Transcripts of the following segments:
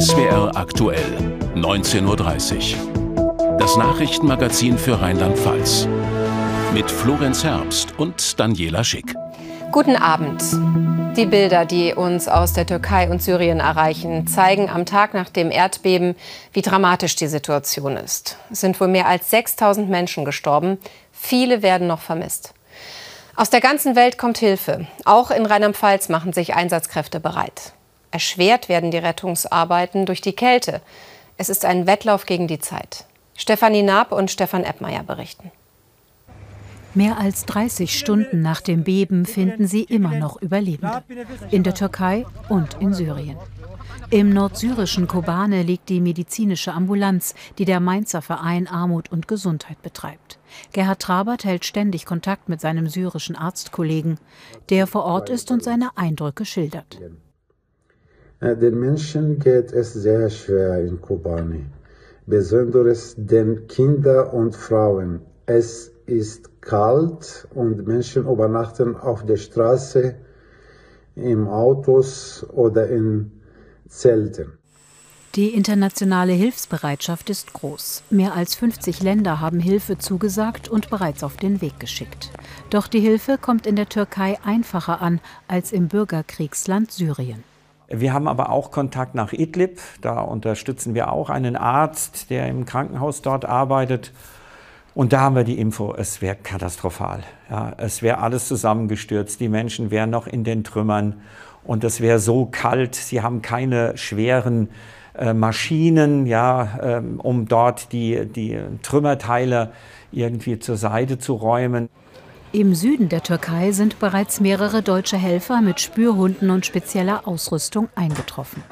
SWR aktuell, 19.30 Uhr. Das Nachrichtenmagazin für Rheinland-Pfalz. Mit Florenz Herbst und Daniela Schick. Guten Abend. Die Bilder, die uns aus der Türkei und Syrien erreichen, zeigen am Tag nach dem Erdbeben, wie dramatisch die Situation ist. Es sind wohl mehr als 6000 Menschen gestorben. Viele werden noch vermisst. Aus der ganzen Welt kommt Hilfe. Auch in Rheinland-Pfalz machen sich Einsatzkräfte bereit. Erschwert werden die Rettungsarbeiten durch die Kälte. Es ist ein Wettlauf gegen die Zeit. Stefanie Naab und Stefan Eppmeier berichten. Mehr als 30 Stunden nach dem Beben finden sie immer noch Überlebende. In der Türkei und in Syrien. Im nordsyrischen Kobane liegt die medizinische Ambulanz, die der Mainzer Verein Armut und Gesundheit betreibt. Gerhard Trabert hält ständig Kontakt mit seinem syrischen Arztkollegen, der vor Ort ist und seine Eindrücke schildert. Äh, den Menschen geht es sehr schwer in Kobane, besonders den Kindern und Frauen. Es ist kalt und Menschen übernachten auf der Straße, im Autos oder in Zelten. Die internationale Hilfsbereitschaft ist groß. Mehr als 50 Länder haben Hilfe zugesagt und bereits auf den Weg geschickt. Doch die Hilfe kommt in der Türkei einfacher an als im Bürgerkriegsland Syrien. Wir haben aber auch Kontakt nach Idlib. Da unterstützen wir auch einen Arzt, der im Krankenhaus dort arbeitet. Und da haben wir die Info, es wäre katastrophal. Ja, es wäre alles zusammengestürzt. Die Menschen wären noch in den Trümmern. Und es wäre so kalt. Sie haben keine schweren äh, Maschinen, ja, äh, um dort die, die Trümmerteile irgendwie zur Seite zu räumen. Im Süden der Türkei sind bereits mehrere deutsche Helfer mit Spürhunden und spezieller Ausrüstung eingetroffen.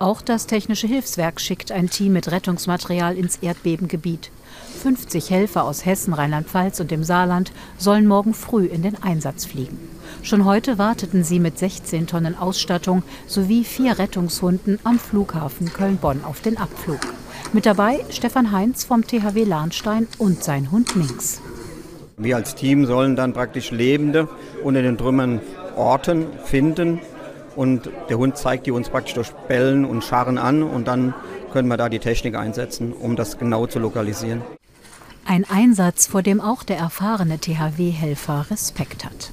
Auch das Technische Hilfswerk schickt ein Team mit Rettungsmaterial ins Erdbebengebiet. 50 Helfer aus Hessen, Rheinland-Pfalz und dem Saarland sollen morgen früh in den Einsatz fliegen. Schon heute warteten sie mit 16 Tonnen Ausstattung sowie vier Rettungshunden am Flughafen Köln-Bonn auf den Abflug. Mit dabei Stefan Heinz vom THW Lahnstein und sein Hund Minx. Wir als Team sollen dann praktisch Lebende unter den Trümmern orten, finden und der Hund zeigt die uns praktisch durch Bellen und Scharren an und dann können wir da die Technik einsetzen, um das genau zu lokalisieren. Ein Einsatz, vor dem auch der erfahrene THW-Helfer Respekt hat.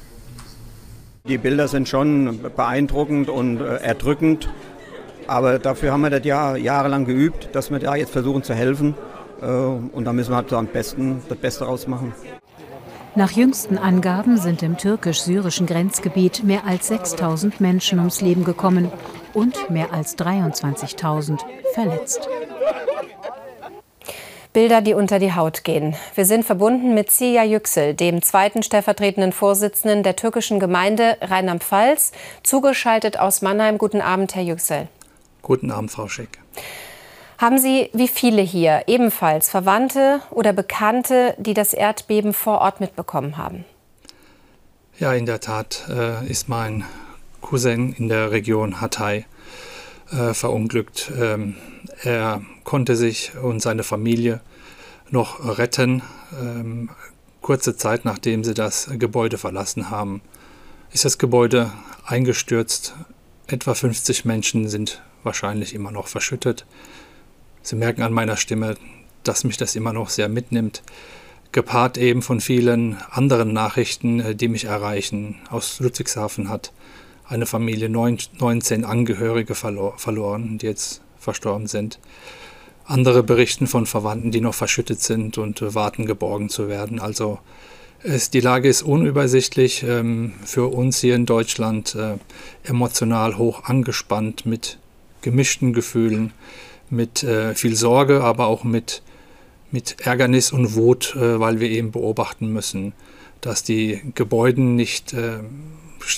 Die Bilder sind schon beeindruckend und äh, erdrückend, aber dafür haben wir das Jahr jahrelang geübt, dass wir da jetzt versuchen zu helfen. Äh, und da müssen wir halt so am besten das Beste rausmachen. Nach jüngsten Angaben sind im türkisch-syrischen Grenzgebiet mehr als 6000 Menschen ums Leben gekommen und mehr als 23.000 verletzt. Bilder, die unter die Haut gehen. Wir sind verbunden mit Sia Yüksel, dem zweiten stellvertretenden Vorsitzenden der türkischen Gemeinde Rheinland-Pfalz, zugeschaltet aus Mannheim. Guten Abend, Herr Yüksel. Guten Abend, Frau Schick. Haben Sie, wie viele hier, ebenfalls Verwandte oder Bekannte, die das Erdbeben vor Ort mitbekommen haben? Ja, in der Tat äh, ist mein Cousin in der Region Hatay äh, verunglückt. Ähm, er konnte sich und seine Familie noch retten. Ähm, kurze Zeit nachdem sie das Gebäude verlassen haben, ist das Gebäude eingestürzt. Etwa 50 Menschen sind wahrscheinlich immer noch verschüttet. Sie merken an meiner Stimme, dass mich das immer noch sehr mitnimmt. Gepaart eben von vielen anderen Nachrichten, äh, die mich erreichen. Aus Ludwigshafen hat eine Familie 19 Angehörige verloren, die jetzt verstorben sind. Andere berichten von Verwandten, die noch verschüttet sind und äh, warten, geborgen zu werden. Also es, die Lage ist unübersichtlich, ähm, für uns hier in Deutschland äh, emotional hoch angespannt mit gemischten Gefühlen mit äh, viel Sorge, aber auch mit, mit Ärgernis und Wut, äh, weil wir eben beobachten müssen, dass die Gebäude nicht, äh,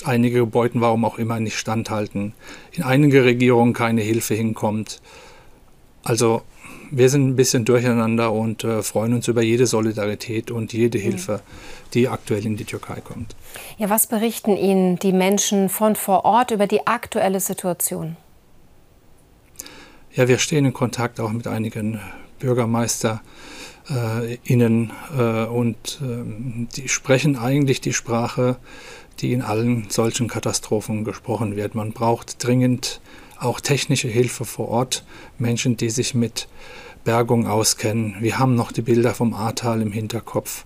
einige Gebäude, warum auch immer, nicht standhalten, in einige Regierungen keine Hilfe hinkommt. Also wir sind ein bisschen durcheinander und äh, freuen uns über jede Solidarität und jede Hilfe, die aktuell in die Türkei kommt. Ja, was berichten Ihnen die Menschen von vor Ort über die aktuelle Situation? Ja, wir stehen in Kontakt auch mit einigen BürgermeisterInnen äh, und äh, die sprechen eigentlich die Sprache, die in allen solchen Katastrophen gesprochen wird. Man braucht dringend auch technische Hilfe vor Ort, Menschen, die sich mit Bergung auskennen. Wir haben noch die Bilder vom Ahrtal im Hinterkopf.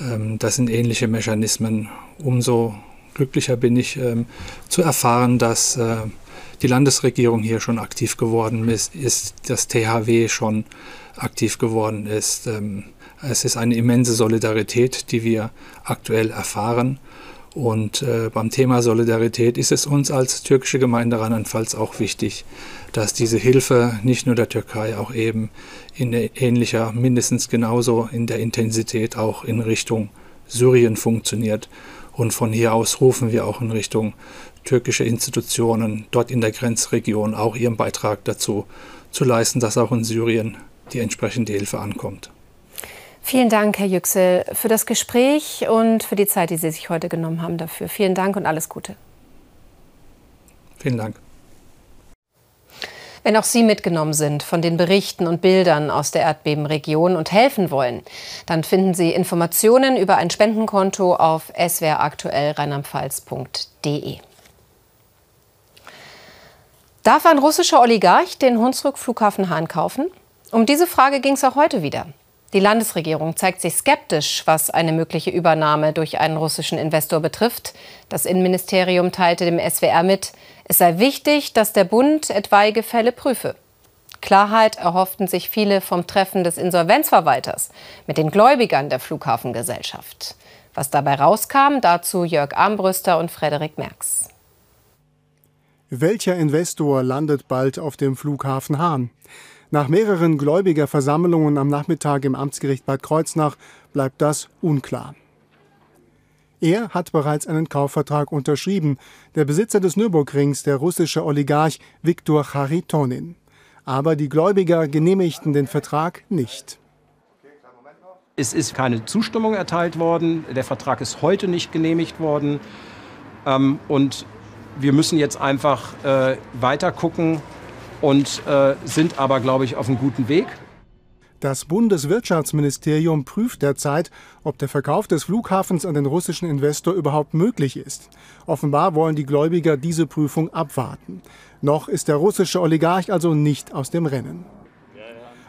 Ähm, das sind ähnliche Mechanismen. Umso glücklicher bin ich ähm, zu erfahren, dass äh, die Landesregierung hier schon aktiv geworden ist, ist das THW schon aktiv geworden ist. Ähm, es ist eine immense Solidarität, die wir aktuell erfahren. Und äh, beim Thema Solidarität ist es uns als türkische Gemeinde Rheinland-Pfalz auch wichtig, dass diese Hilfe nicht nur der Türkei, auch eben in ähnlicher, mindestens genauso in der Intensität auch in Richtung Syrien funktioniert. Und von hier aus rufen wir auch in Richtung türkische Institutionen dort in der Grenzregion auch ihren Beitrag dazu zu leisten, dass auch in Syrien die entsprechende Hilfe ankommt. Vielen Dank, Herr Yüksel, für das Gespräch und für die Zeit, die Sie sich heute genommen haben dafür. Vielen Dank und alles Gute. Vielen Dank. Wenn auch Sie mitgenommen sind von den Berichten und Bildern aus der Erdbebenregion und helfen wollen, dann finden Sie Informationen über ein Spendenkonto auf swraktuell rheinland-pfalz.de. Darf ein russischer Oligarch den Hunsrück-Flughafen Hahn kaufen? Um diese Frage ging es auch heute wieder. Die Landesregierung zeigt sich skeptisch, was eine mögliche Übernahme durch einen russischen Investor betrifft. Das Innenministerium teilte dem SWR mit, es sei wichtig, dass der Bund etwaige Fälle prüfe. Klarheit erhofften sich viele vom Treffen des Insolvenzverwalters mit den Gläubigern der Flughafengesellschaft. Was dabei rauskam, dazu Jörg Armbrüster und Frederik Merks. Welcher Investor landet bald auf dem Flughafen Hahn? Nach mehreren Gläubigerversammlungen am Nachmittag im Amtsgericht Bad Kreuznach bleibt das unklar. Er hat bereits einen Kaufvertrag unterschrieben, der Besitzer des Nürburgrings, der russische Oligarch Viktor Charitonin. Aber die Gläubiger genehmigten den Vertrag nicht. Es ist keine Zustimmung erteilt worden, der Vertrag ist heute nicht genehmigt worden. Ähm, und wir müssen jetzt einfach äh, weiter gucken, und äh, sind aber, glaube ich, auf einem guten Weg. Das Bundeswirtschaftsministerium prüft derzeit, ob der Verkauf des Flughafens an den russischen Investor überhaupt möglich ist. Offenbar wollen die Gläubiger diese Prüfung abwarten. Noch ist der russische Oligarch also nicht aus dem Rennen.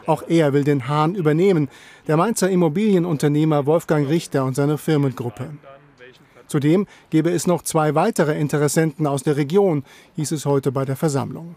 Auch er will den Hahn übernehmen, der Mainzer Immobilienunternehmer Wolfgang Richter und seine Firmengruppe. Zudem gäbe es noch zwei weitere Interessenten aus der Region, hieß es heute bei der Versammlung.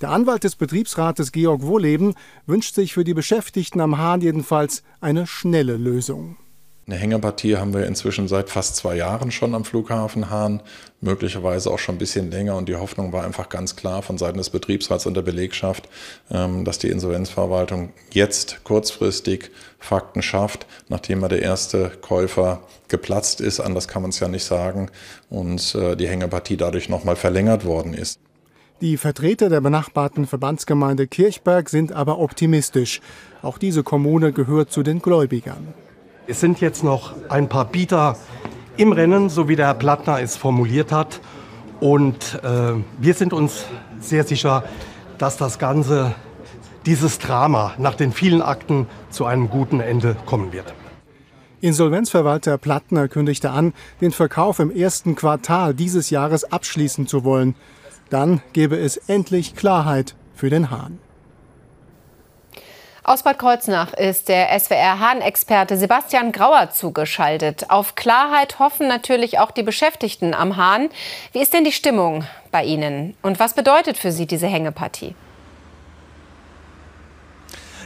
Der Anwalt des Betriebsrates Georg Wohleben wünscht sich für die Beschäftigten am Hahn jedenfalls eine schnelle Lösung. Eine Hängepartie haben wir inzwischen seit fast zwei Jahren schon am Flughafen Hahn, möglicherweise auch schon ein bisschen länger. Und die Hoffnung war einfach ganz klar von Seiten des Betriebsrats und der Belegschaft, ähm, dass die Insolvenzverwaltung jetzt kurzfristig Fakten schafft, nachdem er der erste Käufer geplatzt ist. Anders kann man es ja nicht sagen. Und äh, die Hängepartie dadurch nochmal verlängert worden ist. Die Vertreter der benachbarten Verbandsgemeinde Kirchberg sind aber optimistisch. Auch diese Kommune gehört zu den Gläubigern. Es sind jetzt noch ein paar Bieter im Rennen, so wie der Herr Plattner es formuliert hat. Und äh, wir sind uns sehr sicher, dass das Ganze, dieses Drama nach den vielen Akten zu einem guten Ende kommen wird. Insolvenzverwalter Plattner kündigte an, den Verkauf im ersten Quartal dieses Jahres abschließen zu wollen. Dann gäbe es endlich Klarheit für den Hahn. Aus Bad Kreuznach ist der SWR-Hahn-Experte Sebastian Grauer zugeschaltet. Auf Klarheit hoffen natürlich auch die Beschäftigten am Hahn. Wie ist denn die Stimmung bei Ihnen? Und was bedeutet für Sie diese Hängepartie?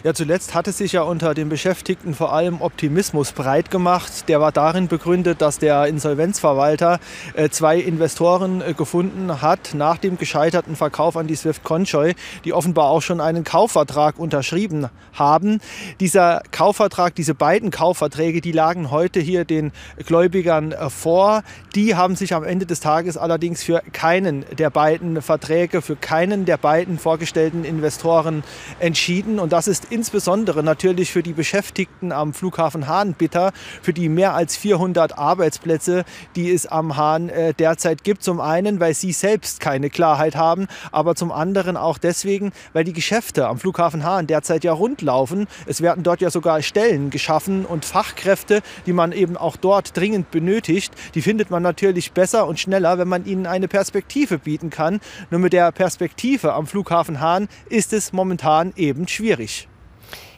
Ja, zuletzt hatte sich ja unter den Beschäftigten vor allem Optimismus breit gemacht. Der war darin begründet, dass der Insolvenzverwalter äh, zwei Investoren äh, gefunden hat nach dem gescheiterten Verkauf an die Swift Conchoy, die offenbar auch schon einen Kaufvertrag unterschrieben haben. Dieser Kaufvertrag, diese beiden Kaufverträge, die lagen heute hier den Gläubigern äh, vor. Die haben sich am Ende des Tages allerdings für keinen der beiden Verträge, für keinen der beiden vorgestellten Investoren entschieden. Und das ist insbesondere natürlich für die Beschäftigten am Flughafen Hahn bitter, für die mehr als 400 Arbeitsplätze, die es am Hahn äh, derzeit gibt. Zum einen, weil sie selbst keine Klarheit haben, aber zum anderen auch deswegen, weil die Geschäfte am Flughafen Hahn derzeit ja rundlaufen. Es werden dort ja sogar Stellen geschaffen und Fachkräfte, die man eben auch dort dringend benötigt, die findet man natürlich besser und schneller, wenn man ihnen eine Perspektive bieten kann. Nur mit der Perspektive am Flughafen Hahn ist es momentan eben schwierig.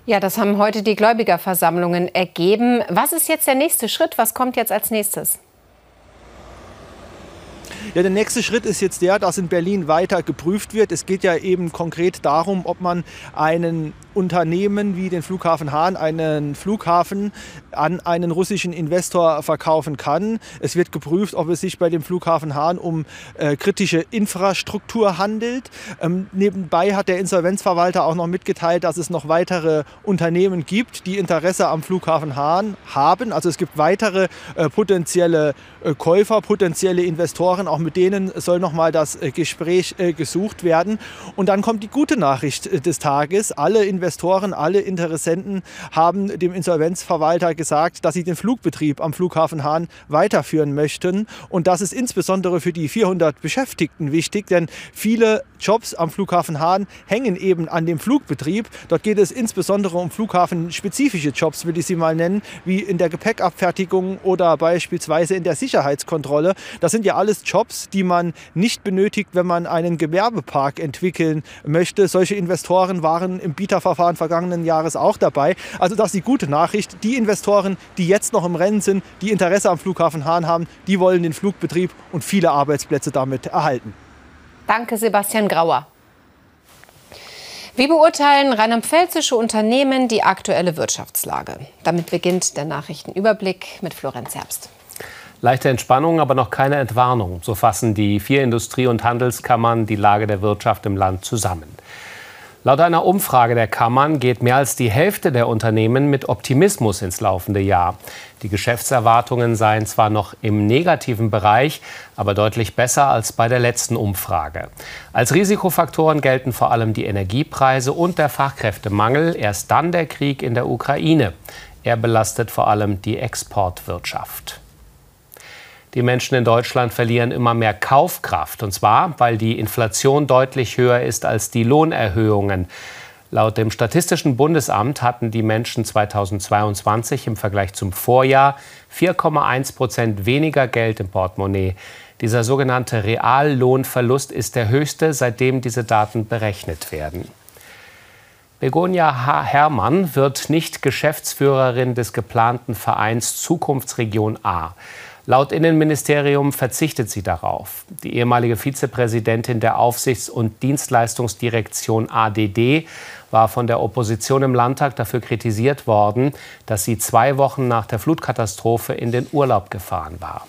Ja, das haben heute die Gläubigerversammlungen ergeben. Was ist jetzt der nächste Schritt? Was kommt jetzt als nächstes? Ja, der nächste Schritt ist jetzt der, dass in Berlin weiter geprüft wird. Es geht ja eben konkret darum, ob man einen Unternehmen wie den Flughafen Hahn einen Flughafen an einen russischen Investor verkaufen kann. Es wird geprüft, ob es sich bei dem Flughafen Hahn um äh, kritische Infrastruktur handelt. Ähm, nebenbei hat der Insolvenzverwalter auch noch mitgeteilt, dass es noch weitere Unternehmen gibt, die Interesse am Flughafen Hahn haben. Also es gibt weitere äh, potenzielle äh, Käufer, potenzielle Investoren. Auch mit denen soll noch mal das äh, Gespräch äh, gesucht werden. Und dann kommt die gute Nachricht äh, des Tages. Alle Investoren Investoren, alle Interessenten haben dem Insolvenzverwalter gesagt, dass sie den Flugbetrieb am Flughafen Hahn weiterführen möchten. Und das ist insbesondere für die 400 Beschäftigten wichtig, denn viele Jobs am Flughafen Hahn hängen eben an dem Flugbetrieb. Dort geht es insbesondere um flughafenspezifische Jobs, will ich sie mal nennen, wie in der Gepäckabfertigung oder beispielsweise in der Sicherheitskontrolle. Das sind ja alles Jobs, die man nicht benötigt, wenn man einen Gewerbepark entwickeln möchte. Solche Investoren waren im Bieterverfahren vergangenen Jahres auch dabei. Also das ist die gute Nachricht. Die Investoren, die jetzt noch im Rennen sind, die Interesse am Flughafen Hahn haben, die wollen den Flugbetrieb und viele Arbeitsplätze damit erhalten. Danke, Sebastian Grauer. Wie beurteilen rheinland-pfälzische Unternehmen die aktuelle Wirtschaftslage? Damit beginnt der Nachrichtenüberblick mit Florenz Herbst. Leichte Entspannung, aber noch keine Entwarnung. So fassen die vier Industrie- und Handelskammern die Lage der Wirtschaft im Land zusammen. Laut einer Umfrage der Kammern geht mehr als die Hälfte der Unternehmen mit Optimismus ins laufende Jahr. Die Geschäftserwartungen seien zwar noch im negativen Bereich, aber deutlich besser als bei der letzten Umfrage. Als Risikofaktoren gelten vor allem die Energiepreise und der Fachkräftemangel, erst dann der Krieg in der Ukraine. Er belastet vor allem die Exportwirtschaft. Die Menschen in Deutschland verlieren immer mehr Kaufkraft. Und zwar, weil die Inflation deutlich höher ist als die Lohnerhöhungen. Laut dem Statistischen Bundesamt hatten die Menschen 2022 im Vergleich zum Vorjahr 4,1 Prozent weniger Geld im Portemonnaie. Dieser sogenannte Reallohnverlust ist der höchste, seitdem diese Daten berechnet werden. Begonia H. Herrmann wird nicht Geschäftsführerin des geplanten Vereins Zukunftsregion A. Laut Innenministerium verzichtet sie darauf. Die ehemalige Vizepräsidentin der Aufsichts- und Dienstleistungsdirektion ADD war von der Opposition im Landtag dafür kritisiert worden, dass sie zwei Wochen nach der Flutkatastrophe in den Urlaub gefahren war.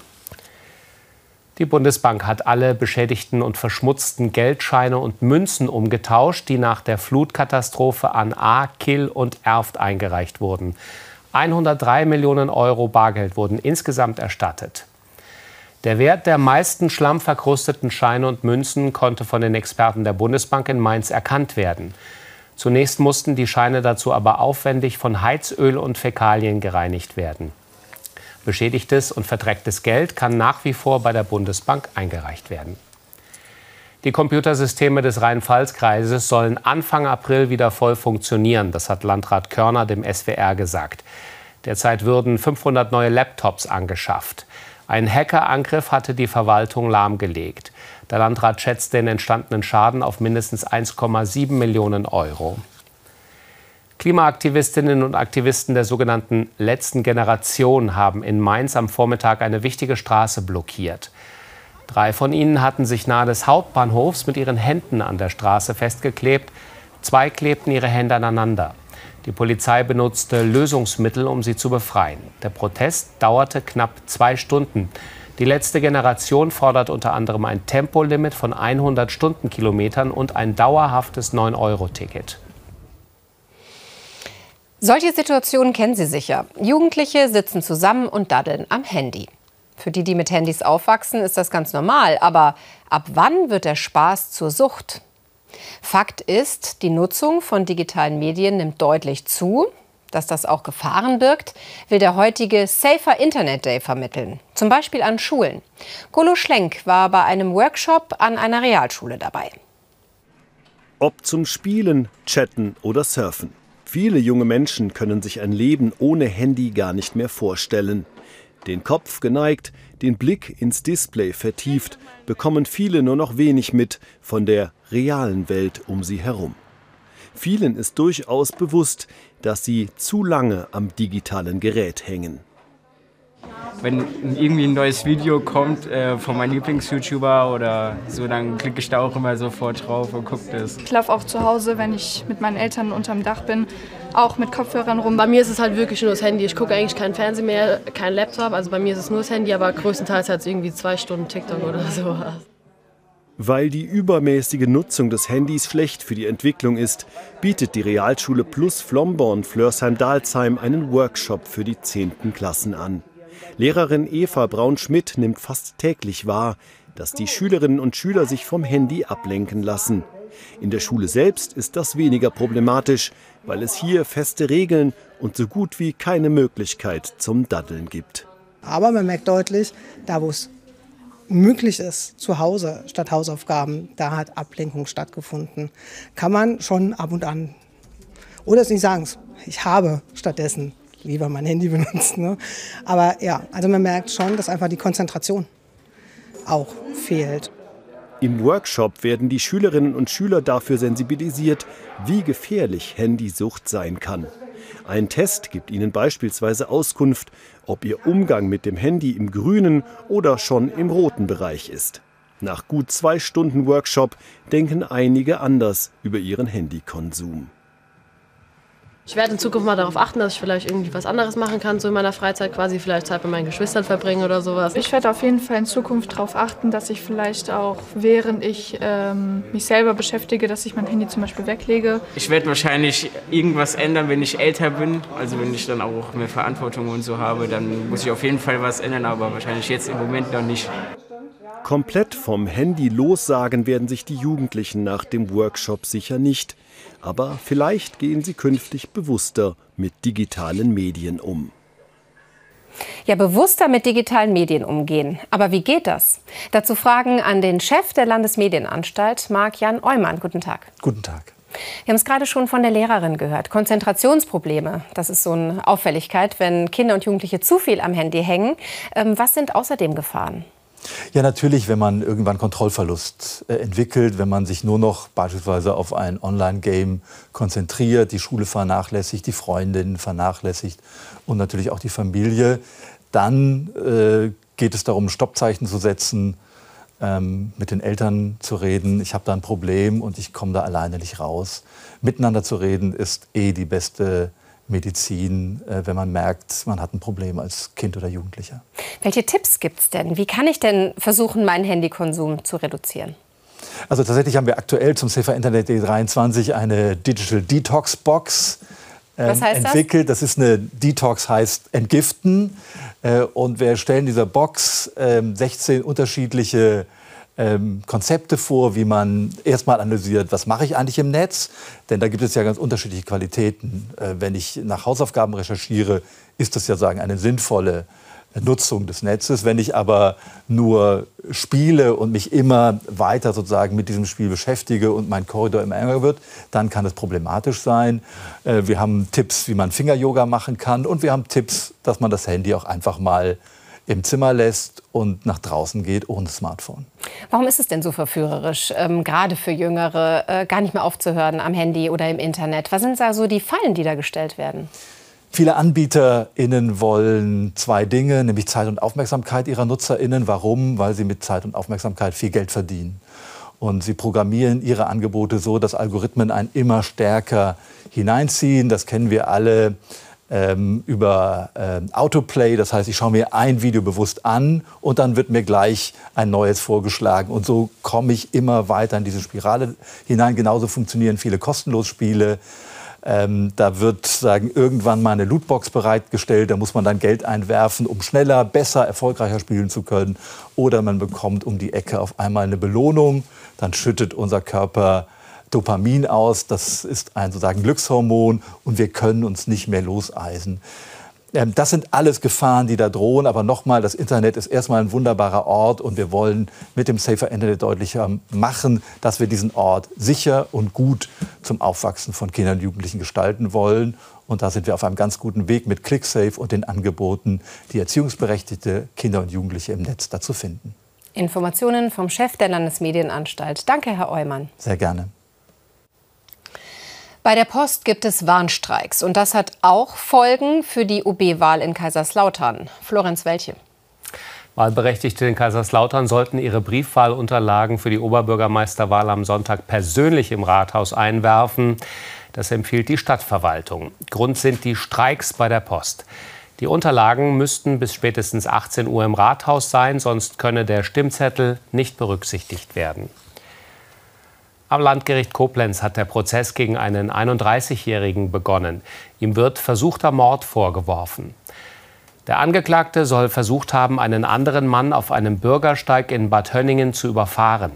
Die Bundesbank hat alle beschädigten und verschmutzten Geldscheine und Münzen umgetauscht, die nach der Flutkatastrophe an A, Kill und Erft eingereicht wurden. 103 Millionen Euro Bargeld wurden insgesamt erstattet. Der Wert der meisten schlammverkrusteten Scheine und Münzen konnte von den Experten der Bundesbank in Mainz erkannt werden. Zunächst mussten die Scheine dazu aber aufwendig von Heizöl und Fäkalien gereinigt werden. Beschädigtes und verdrecktes Geld kann nach wie vor bei der Bundesbank eingereicht werden. Die Computersysteme des Rhein-Pfalz-Kreises sollen Anfang April wieder voll funktionieren. Das hat Landrat Körner dem SWR gesagt. Derzeit würden 500 neue Laptops angeschafft. Ein Hackerangriff hatte die Verwaltung lahmgelegt. Der Landrat schätzt den entstandenen Schaden auf mindestens 1,7 Millionen Euro. Klimaaktivistinnen und Aktivisten der sogenannten letzten Generation haben in Mainz am Vormittag eine wichtige Straße blockiert. Drei von ihnen hatten sich nahe des Hauptbahnhofs mit ihren Händen an der Straße festgeklebt. Zwei klebten ihre Hände aneinander. Die Polizei benutzte Lösungsmittel, um sie zu befreien. Der Protest dauerte knapp zwei Stunden. Die letzte Generation fordert unter anderem ein Tempolimit von 100 Stundenkilometern und ein dauerhaftes 9-Euro-Ticket. Solche Situationen kennen Sie sicher. Jugendliche sitzen zusammen und daddeln am Handy. Für die, die mit Handys aufwachsen, ist das ganz normal. Aber ab wann wird der Spaß zur Sucht? Fakt ist, die Nutzung von digitalen Medien nimmt deutlich zu. Dass das auch Gefahren birgt, will der heutige Safer Internet Day vermitteln. Zum Beispiel an Schulen. Golo Schlenk war bei einem Workshop an einer Realschule dabei. Ob zum Spielen, Chatten oder Surfen. Viele junge Menschen können sich ein Leben ohne Handy gar nicht mehr vorstellen. Den Kopf geneigt, den Blick ins Display vertieft, bekommen viele nur noch wenig mit von der realen Welt um sie herum. Vielen ist durchaus bewusst, dass sie zu lange am digitalen Gerät hängen. Wenn irgendwie ein neues Video kommt äh, von meinem Lieblings-YouTuber oder so, dann klicke ich da auch immer sofort drauf und gucke das. Ich laufe auch zu Hause, wenn ich mit meinen Eltern unterm Dach bin, auch mit Kopfhörern rum. Bei mir ist es halt wirklich nur das Handy. Ich gucke eigentlich kein Fernsehen mehr, kein Laptop. Also bei mir ist es nur das Handy, aber größtenteils halt irgendwie zwei Stunden TikTok oder sowas. Weil die übermäßige Nutzung des Handys schlecht für die Entwicklung ist, bietet die Realschule Plus Flomborn Flörsheim-Dalsheim einen Workshop für die 10. Klassen an. Lehrerin Eva Braun-Schmidt nimmt fast täglich wahr, dass die Schülerinnen und Schüler sich vom Handy ablenken lassen. In der Schule selbst ist das weniger problematisch, weil es hier feste Regeln und so gut wie keine Möglichkeit zum Daddeln gibt. Aber man merkt deutlich, da wo es möglich ist, zu Hause statt Hausaufgaben, da hat Ablenkung stattgefunden. Kann man schon ab und an, oder es nicht sagen, ich habe stattdessen lieber mein Handy benutzt. Ne? Aber ja, also man merkt schon, dass einfach die Konzentration auch fehlt. Im Workshop werden die Schülerinnen und Schüler dafür sensibilisiert, wie gefährlich Handysucht sein kann. Ein Test gibt ihnen beispielsweise Auskunft, ob ihr Umgang mit dem Handy im grünen oder schon im roten Bereich ist. Nach gut zwei Stunden Workshop denken einige anders über ihren Handykonsum. Ich werde in Zukunft mal darauf achten, dass ich vielleicht irgendwie was anderes machen kann, so in meiner Freizeit quasi vielleicht Zeit mit meinen Geschwistern verbringen oder sowas. Ich werde auf jeden Fall in Zukunft darauf achten, dass ich vielleicht auch, während ich ähm, mich selber beschäftige, dass ich mein Handy zum Beispiel weglege. Ich werde wahrscheinlich irgendwas ändern, wenn ich älter bin. Also wenn ich dann auch mehr Verantwortung und so habe, dann muss ich auf jeden Fall was ändern, aber wahrscheinlich jetzt im Moment noch nicht. Komplett vom Handy lossagen werden sich die Jugendlichen nach dem Workshop sicher nicht. Aber vielleicht gehen sie künftig bewusster mit digitalen Medien um. Ja, bewusster mit digitalen Medien umgehen. Aber wie geht das? Dazu Fragen an den Chef der Landesmedienanstalt, Marc-Jan Eumann. Guten Tag. Guten Tag. Wir haben es gerade schon von der Lehrerin gehört. Konzentrationsprobleme, das ist so eine Auffälligkeit, wenn Kinder und Jugendliche zu viel am Handy hängen. Ähm, was sind außerdem Gefahren? Ja, natürlich, wenn man irgendwann Kontrollverlust äh, entwickelt, wenn man sich nur noch beispielsweise auf ein Online-Game konzentriert, die Schule vernachlässigt, die Freundinnen vernachlässigt und natürlich auch die Familie, dann äh, geht es darum, Stoppzeichen zu setzen, ähm, mit den Eltern zu reden, ich habe da ein Problem und ich komme da alleine nicht raus. Miteinander zu reden ist eh die beste Medizin, äh, wenn man merkt, man hat ein Problem als Kind oder Jugendlicher. Welche Tipps gibt es denn? Wie kann ich denn versuchen, meinen Handykonsum zu reduzieren? Also tatsächlich haben wir aktuell zum Safer Internet D23 eine Digital Detox Box ähm, entwickelt. Das? das? ist eine Detox heißt entgiften äh, und wir stellen dieser Box äh, 16 unterschiedliche ähm, Konzepte vor, wie man erstmal analysiert, was mache ich eigentlich im Netz. Denn da gibt es ja ganz unterschiedliche Qualitäten. Äh, wenn ich nach Hausaufgaben recherchiere, ist das ja sagen eine sinnvolle Nutzung des Netzes. Wenn ich aber nur spiele und mich immer weiter sozusagen mit diesem Spiel beschäftige und mein Korridor immer enger wird, dann kann es problematisch sein. Äh, wir haben Tipps, wie man Finger-Yoga machen kann und wir haben Tipps, dass man das Handy auch einfach mal im Zimmer lässt und nach draußen geht ohne Smartphone. Warum ist es denn so verführerisch, ähm, gerade für Jüngere, äh, gar nicht mehr aufzuhören am Handy oder im Internet? Was sind da so die Fallen, die da gestellt werden? Viele AnbieterInnen wollen zwei Dinge, nämlich Zeit und Aufmerksamkeit ihrer NutzerInnen. Warum? Weil sie mit Zeit und Aufmerksamkeit viel Geld verdienen. Und sie programmieren ihre Angebote so, dass Algorithmen einen immer stärker hineinziehen. Das kennen wir alle ähm, über ähm, Autoplay. Das heißt, ich schaue mir ein Video bewusst an und dann wird mir gleich ein neues vorgeschlagen. Und so komme ich immer weiter in diese Spirale hinein. Genauso funktionieren viele Kostenlosspiele. Ähm, da wird sagen, irgendwann mal eine Lootbox bereitgestellt, da muss man dann Geld einwerfen, um schneller, besser, erfolgreicher spielen zu können. Oder man bekommt um die Ecke auf einmal eine Belohnung, dann schüttet unser Körper Dopamin aus. Das ist ein sozusagen Glückshormon und wir können uns nicht mehr loseisen. Ähm, das sind alles Gefahren, die da drohen. Aber nochmal, das Internet ist erstmal ein wunderbarer Ort und wir wollen mit dem Safer Internet deutlicher machen, dass wir diesen Ort sicher und gut zum Aufwachsen von Kindern und Jugendlichen gestalten wollen. Und da sind wir auf einem ganz guten Weg mit ClickSafe und den Angeboten, die erziehungsberechtigte Kinder und Jugendliche im Netz dazu finden. Informationen vom Chef der Landesmedienanstalt. Danke, Herr Eumann. Sehr gerne. Bei der Post gibt es Warnstreiks und das hat auch Folgen für die UB-Wahl in Kaiserslautern. Florenz, welche? Wahlberechtigte in Kaiserslautern sollten ihre Briefwahlunterlagen für die Oberbürgermeisterwahl am Sonntag persönlich im Rathaus einwerfen. Das empfiehlt die Stadtverwaltung. Grund sind die Streiks bei der Post. Die Unterlagen müssten bis spätestens 18 Uhr im Rathaus sein, sonst könne der Stimmzettel nicht berücksichtigt werden. Am Landgericht Koblenz hat der Prozess gegen einen 31-Jährigen begonnen. Ihm wird versuchter Mord vorgeworfen. Der Angeklagte soll versucht haben, einen anderen Mann auf einem Bürgersteig in Bad Hönningen zu überfahren.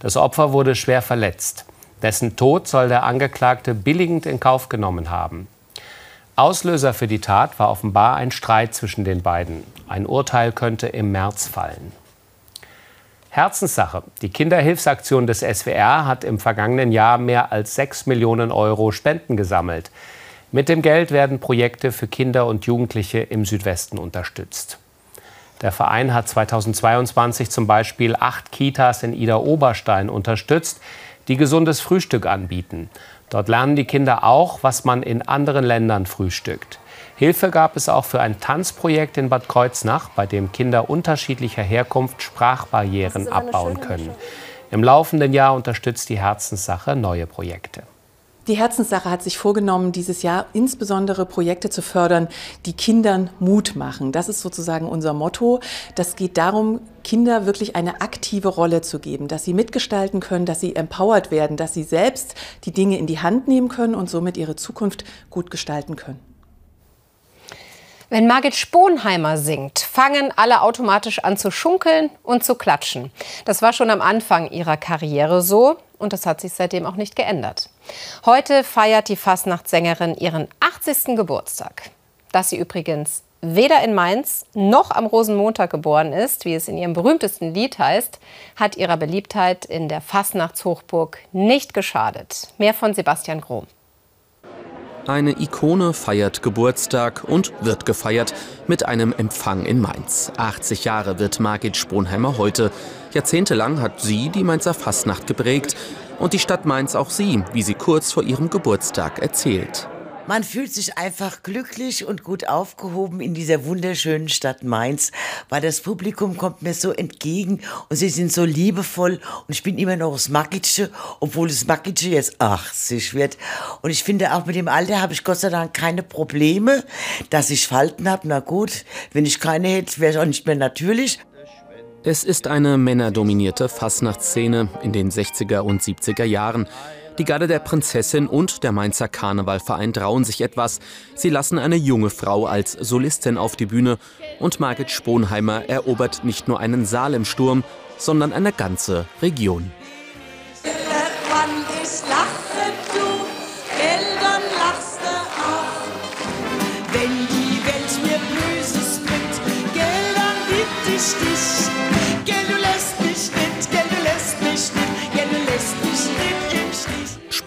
Das Opfer wurde schwer verletzt. Dessen Tod soll der Angeklagte billigend in Kauf genommen haben. Auslöser für die Tat war offenbar ein Streit zwischen den beiden. Ein Urteil könnte im März fallen. Herzenssache. Die Kinderhilfsaktion des SWR hat im vergangenen Jahr mehr als 6 Millionen Euro Spenden gesammelt. Mit dem Geld werden Projekte für Kinder und Jugendliche im Südwesten unterstützt. Der Verein hat 2022 zum Beispiel acht Kitas in Ida Oberstein unterstützt, die gesundes Frühstück anbieten. Dort lernen die Kinder auch, was man in anderen Ländern frühstückt. Hilfe gab es auch für ein Tanzprojekt in Bad Kreuznach, bei dem Kinder unterschiedlicher Herkunft Sprachbarrieren abbauen können. Im laufenden Jahr unterstützt die Herzenssache neue Projekte. Die Herzenssache hat sich vorgenommen, dieses Jahr insbesondere Projekte zu fördern, die Kindern Mut machen. Das ist sozusagen unser Motto. Das geht darum, Kinder wirklich eine aktive Rolle zu geben, dass sie mitgestalten können, dass sie empowered werden, dass sie selbst die Dinge in die Hand nehmen können und somit ihre Zukunft gut gestalten können. Wenn Margit Sponheimer singt, fangen alle automatisch an zu schunkeln und zu klatschen. Das war schon am Anfang ihrer Karriere so und das hat sich seitdem auch nicht geändert. Heute feiert die Fastnachtssängerin ihren 80. Geburtstag. Dass sie übrigens weder in Mainz noch am Rosenmontag geboren ist, wie es in ihrem berühmtesten Lied heißt, hat ihrer Beliebtheit in der Fastnachtshochburg nicht geschadet. Mehr von Sebastian Grom. Eine Ikone feiert Geburtstag und wird gefeiert mit einem Empfang in Mainz. 80 Jahre wird Margit Sponheimer heute. Jahrzehntelang hat sie die Mainzer Fastnacht geprägt und die Stadt Mainz auch sie, wie sie kurz vor ihrem Geburtstag erzählt. Man fühlt sich einfach glücklich und gut aufgehoben in dieser wunderschönen Stadt Mainz, weil das Publikum kommt mir so entgegen und sie sind so liebevoll und ich bin immer noch das Makitsche, obwohl das Makitsche jetzt 80 wird. Und ich finde auch mit dem Alter habe ich Gott sei Dank keine Probleme, dass ich Falten habe. Na gut, wenn ich keine hätte, wäre es auch nicht mehr natürlich. Es ist eine männerdominierte Fastnachtsszene in den 60er und 70er Jahren. Die Garde der Prinzessin und der Mainzer Karnevalverein trauen sich etwas. Sie lassen eine junge Frau als Solistin auf die Bühne und Margit Sponheimer erobert nicht nur einen Saal im Sturm, sondern eine ganze Region.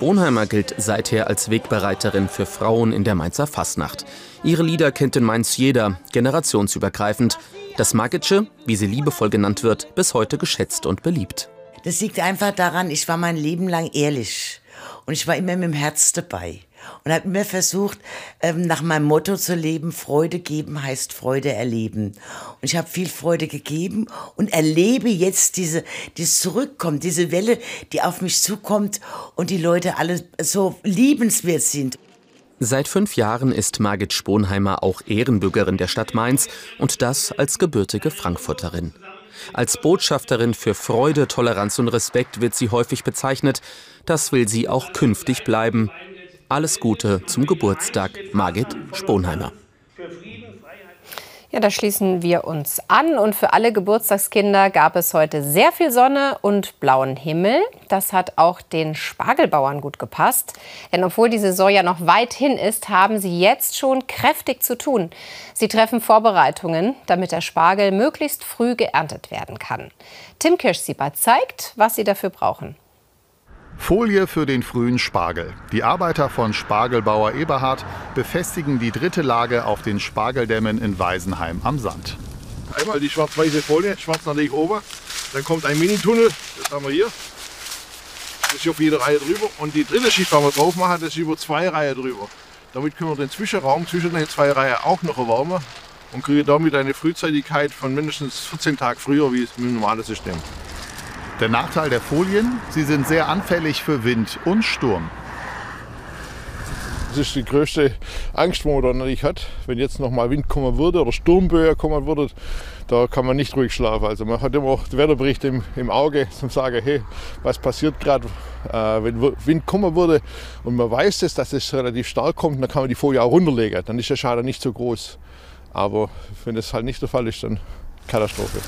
Sponheimer gilt seither als Wegbereiterin für Frauen in der Mainzer Fasnacht. Ihre Lieder kennt in Mainz jeder, generationsübergreifend. Das Magitsche, wie sie liebevoll genannt wird, bis heute geschätzt und beliebt. Das liegt einfach daran, ich war mein Leben lang ehrlich und ich war immer mit dem Herz dabei und habe immer versucht, ähm, nach meinem Motto zu leben, Freude geben heißt Freude erleben. Und ich habe viel Freude gegeben und erlebe jetzt diese, dieses Zurückkommen, diese Welle, die auf mich zukommt und die Leute alle so liebenswert sind. Seit fünf Jahren ist Margit Sponheimer auch Ehrenbürgerin der Stadt Mainz und das als gebürtige Frankfurterin. Als Botschafterin für Freude, Toleranz und Respekt wird sie häufig bezeichnet. Das will sie auch künftig bleiben. Alles Gute zum Geburtstag, Margit Sponheimer. Ja, da schließen wir uns an. Und für alle Geburtstagskinder gab es heute sehr viel Sonne und blauen Himmel. Das hat auch den Spargelbauern gut gepasst. Denn obwohl die Saison ja noch weit hin ist, haben sie jetzt schon kräftig zu tun. Sie treffen Vorbereitungen, damit der Spargel möglichst früh geerntet werden kann. Tim Kirschsieber zeigt, was sie dafür brauchen. Folie für den frühen Spargel. Die Arbeiter von Spargelbauer Eberhard befestigen die dritte Lage auf den Spargeldämmen in Weisenheim am Sand. Einmal die schwarz-weiße Folie, schwarz natürlich oben. Dann kommt ein Minitunnel, das haben wir hier. Das ist auf jede Reihe drüber. Und die dritte Schicht, die wir drauf machen, das ist über zwei Reihen drüber. Damit können wir den Zwischenraum zwischen den zwei Reihen auch noch erwärmen und kriegen damit eine Frühzeitigkeit von mindestens 14 Tagen früher wie im normalen System. Der Nachteil der Folien, sie sind sehr anfällig für Wind und Sturm. Das ist die größte Angst, die man da natürlich hat. Wenn jetzt noch mal Wind kommen würde oder Sturmböe kommen würde, da kann man nicht ruhig schlafen. Also man hat immer auch den Wetterbericht im, im Auge zum sagen, hey, was passiert gerade, äh, wenn Wind kommen würde und man weiß es, dass es relativ stark kommt, dann kann man die Folie auch runterlegen. Dann ist der Schaden nicht so groß. Aber wenn das halt nicht der Fall ist, dann Katastrophe.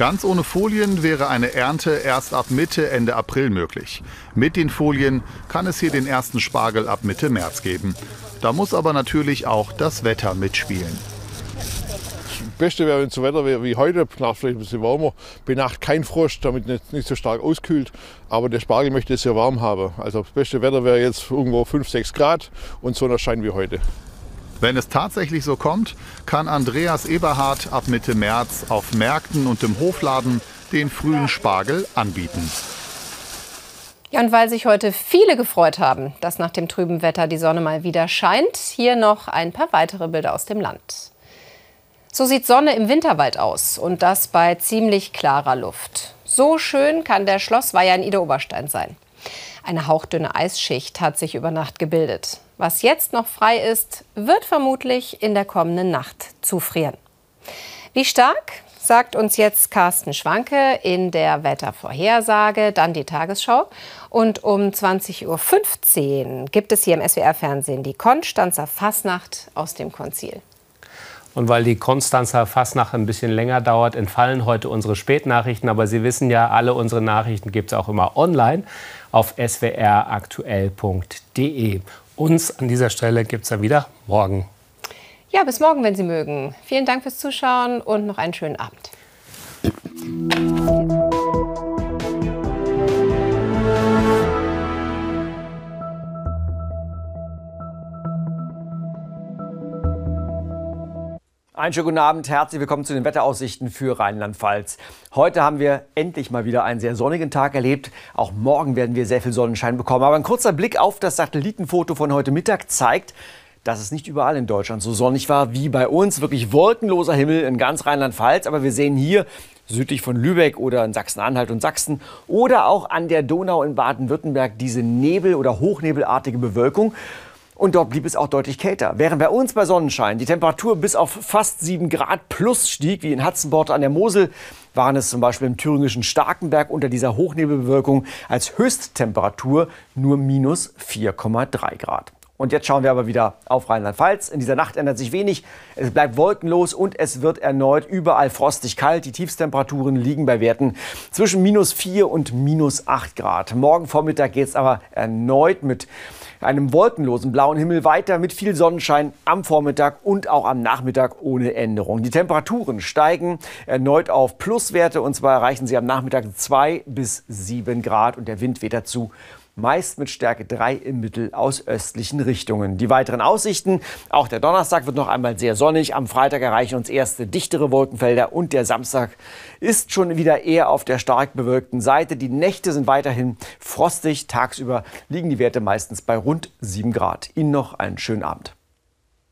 Ganz ohne Folien wäre eine Ernte erst ab Mitte, Ende April möglich. Mit den Folien kann es hier den ersten Spargel ab Mitte März geben. Da muss aber natürlich auch das Wetter mitspielen. Das Beste wäre, wenn es so Wetter wäre wie heute, nach vielleicht ein bisschen warmer, bei Nacht kein Frost, damit nicht, nicht so stark auskühlt. Aber der Spargel möchte es sehr warm haben. Also das beste Wetter wäre jetzt irgendwo 5, 6 Grad und Sonnenschein wie heute. Wenn es tatsächlich so kommt, kann Andreas Eberhard ab Mitte März auf Märkten und im Hofladen den frühen Spargel anbieten. Ja, und weil sich heute viele gefreut haben, dass nach dem trüben Wetter die Sonne mal wieder scheint, hier noch ein paar weitere Bilder aus dem Land. So sieht Sonne im Winterwald aus und das bei ziemlich klarer Luft. So schön kann der Schlossweiher in Ida Oberstein sein. Eine hauchdünne Eisschicht hat sich über Nacht gebildet. Was jetzt noch frei ist, wird vermutlich in der kommenden Nacht zufrieren. Wie stark, sagt uns jetzt Carsten Schwanke in der Wettervorhersage, dann die Tagesschau. Und um 20.15 Uhr gibt es hier im SWR-Fernsehen die Konstanzer Fasnacht aus dem Konzil. Und weil die Konstanzer Fasnacht ein bisschen länger dauert, entfallen heute unsere Spätnachrichten. Aber Sie wissen ja, alle unsere Nachrichten gibt es auch immer online auf swraktuell.de. Uns an dieser Stelle gibt es dann wieder morgen. Ja, bis morgen, wenn Sie mögen. Vielen Dank fürs Zuschauen und noch einen schönen Abend. Einen schönen guten Abend, herzlich willkommen zu den Wetteraussichten für Rheinland-Pfalz. Heute haben wir endlich mal wieder einen sehr sonnigen Tag erlebt. Auch morgen werden wir sehr viel Sonnenschein bekommen. Aber ein kurzer Blick auf das Satellitenfoto von heute Mittag zeigt, dass es nicht überall in Deutschland so sonnig war wie bei uns. Wirklich wolkenloser Himmel in ganz Rheinland-Pfalz. Aber wir sehen hier südlich von Lübeck oder in Sachsen-Anhalt und Sachsen oder auch an der Donau in Baden-Württemberg diese Nebel- oder hochnebelartige Bewölkung. Und dort blieb es auch deutlich kälter. Während bei uns bei Sonnenschein die Temperatur bis auf fast 7 Grad plus stieg, wie in Hatzenbord an der Mosel, waren es zum Beispiel im thüringischen Starkenberg unter dieser Hochnebelbewölkung als Höchsttemperatur nur minus 4,3 Grad. Und jetzt schauen wir aber wieder auf Rheinland-Pfalz. In dieser Nacht ändert sich wenig. Es bleibt wolkenlos und es wird erneut überall frostig kalt. Die Tiefstemperaturen liegen bei Werten zwischen minus 4 und minus 8 Grad. Morgen Vormittag geht es aber erneut mit einem wolkenlosen blauen Himmel weiter mit viel Sonnenschein am Vormittag und auch am Nachmittag ohne Änderung. Die Temperaturen steigen erneut auf Pluswerte und zwar erreichen sie am Nachmittag 2 bis 7 Grad und der Wind weht dazu meist mit Stärke 3 im Mittel aus östlichen Richtungen. Die weiteren Aussichten, auch der Donnerstag wird noch einmal sehr sonnig, am Freitag erreichen uns erste dichtere Wolkenfelder und der Samstag ist schon wieder eher auf der stark bewölkten Seite. Die Nächte sind weiterhin frostig, tagsüber liegen die Werte meistens bei rund 7 Grad. Ihnen noch einen schönen Abend.